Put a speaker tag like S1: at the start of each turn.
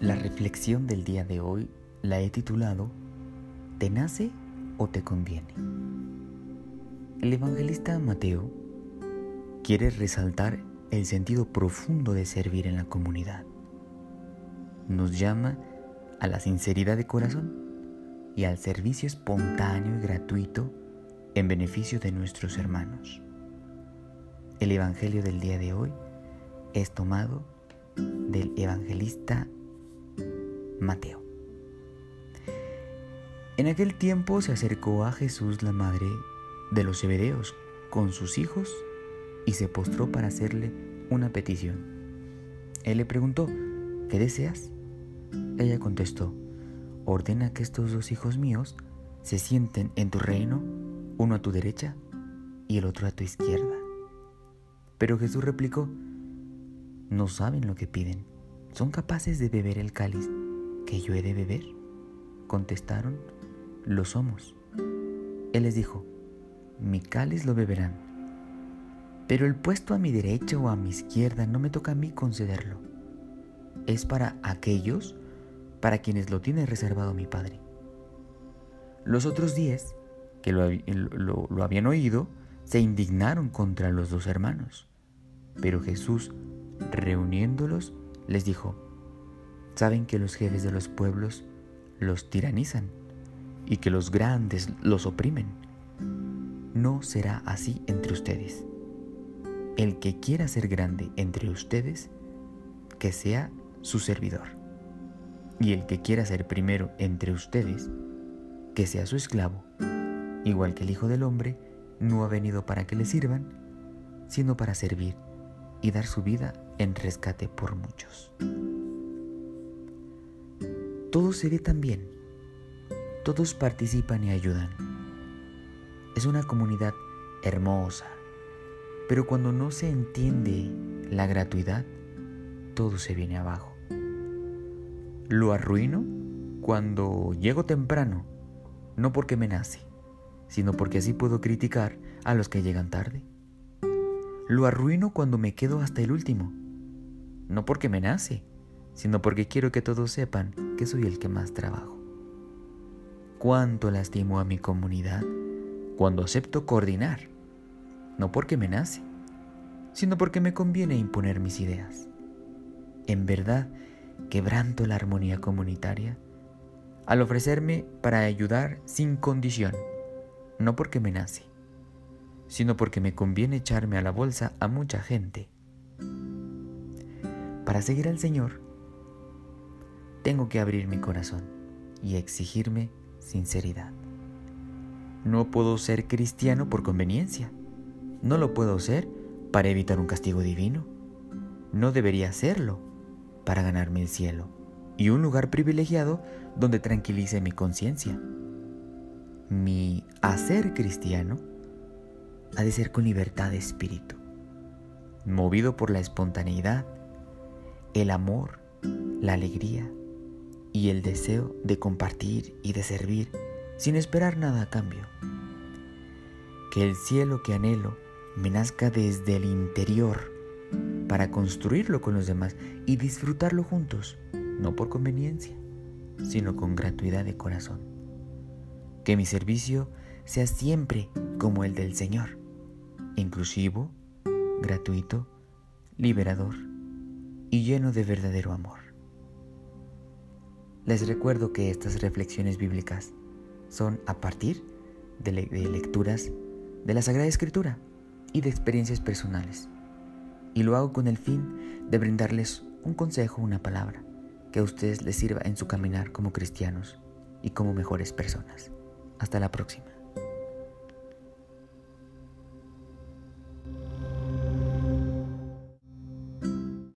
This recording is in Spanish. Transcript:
S1: La reflexión del día de hoy la he titulado ¿Te nace o te conviene? El evangelista Mateo quiere resaltar el sentido profundo de servir en la comunidad. Nos llama a la sinceridad de corazón y al servicio espontáneo y gratuito en beneficio de nuestros hermanos. El Evangelio del día de hoy es tomado del evangelista Mateo. En aquel tiempo se acercó a Jesús la madre de los Zebedeos con sus hijos y se postró para hacerle una petición. Él le preguntó, ¿qué deseas? Ella contestó, ordena que estos dos hijos míos se sienten en tu reino, uno a tu derecha y el otro a tu izquierda. Pero Jesús replicó, no saben lo que piden, son capaces de beber el cáliz que yo he de beber? Contestaron, lo somos. Él les dijo, mi cáliz lo beberán, pero el puesto a mi derecha o a mi izquierda no me toca a mí concederlo. Es para aquellos para quienes lo tiene reservado mi Padre. Los otros diez, que lo, lo habían oído, se indignaron contra los dos hermanos. Pero Jesús, reuniéndolos, les dijo, Saben que los jefes de los pueblos los tiranizan y que los grandes los oprimen. No será así entre ustedes. El que quiera ser grande entre ustedes, que sea su servidor. Y el que quiera ser primero entre ustedes, que sea su esclavo. Igual que el Hijo del Hombre no ha venido para que le sirvan, sino para servir y dar su vida en rescate por muchos todo se ve tan bien. Todos participan y ayudan. Es una comunidad hermosa, pero cuando no se entiende la gratuidad, todo se viene abajo. Lo arruino cuando llego temprano, no porque me nace, sino porque así puedo criticar a los que llegan tarde. Lo arruino cuando me quedo hasta el último, no porque me nace, sino porque quiero que todos sepan que soy el que más trabajo. Cuánto lastimo a mi comunidad cuando acepto coordinar, no porque me nace, sino porque me conviene imponer mis ideas. En verdad, quebranto la armonía comunitaria al ofrecerme para ayudar sin condición, no porque me nace, sino porque me conviene echarme a la bolsa a mucha gente. Para seguir al Señor, tengo que abrir mi corazón y exigirme sinceridad. No puedo ser cristiano por conveniencia. No lo puedo ser para evitar un castigo divino. No debería hacerlo para ganarme el cielo y un lugar privilegiado donde tranquilice mi conciencia. Mi hacer cristiano ha de ser con libertad de espíritu, movido por la espontaneidad, el amor, la alegría, y el deseo de compartir y de servir sin esperar nada a cambio. Que el cielo que anhelo me nazca desde el interior para construirlo con los demás y disfrutarlo juntos, no por conveniencia, sino con gratuidad de corazón. Que mi servicio sea siempre como el del Señor, inclusivo, gratuito, liberador y lleno de verdadero amor. Les recuerdo que estas reflexiones bíblicas son a partir de, lecturas de la Sagrada Escritura y de experiencias personales. Y lo hago con el fin de brindarles un consejo, una palabra, que a ustedes les sirva en su caminar como cristianos y como mejores personas. Hasta la próxima.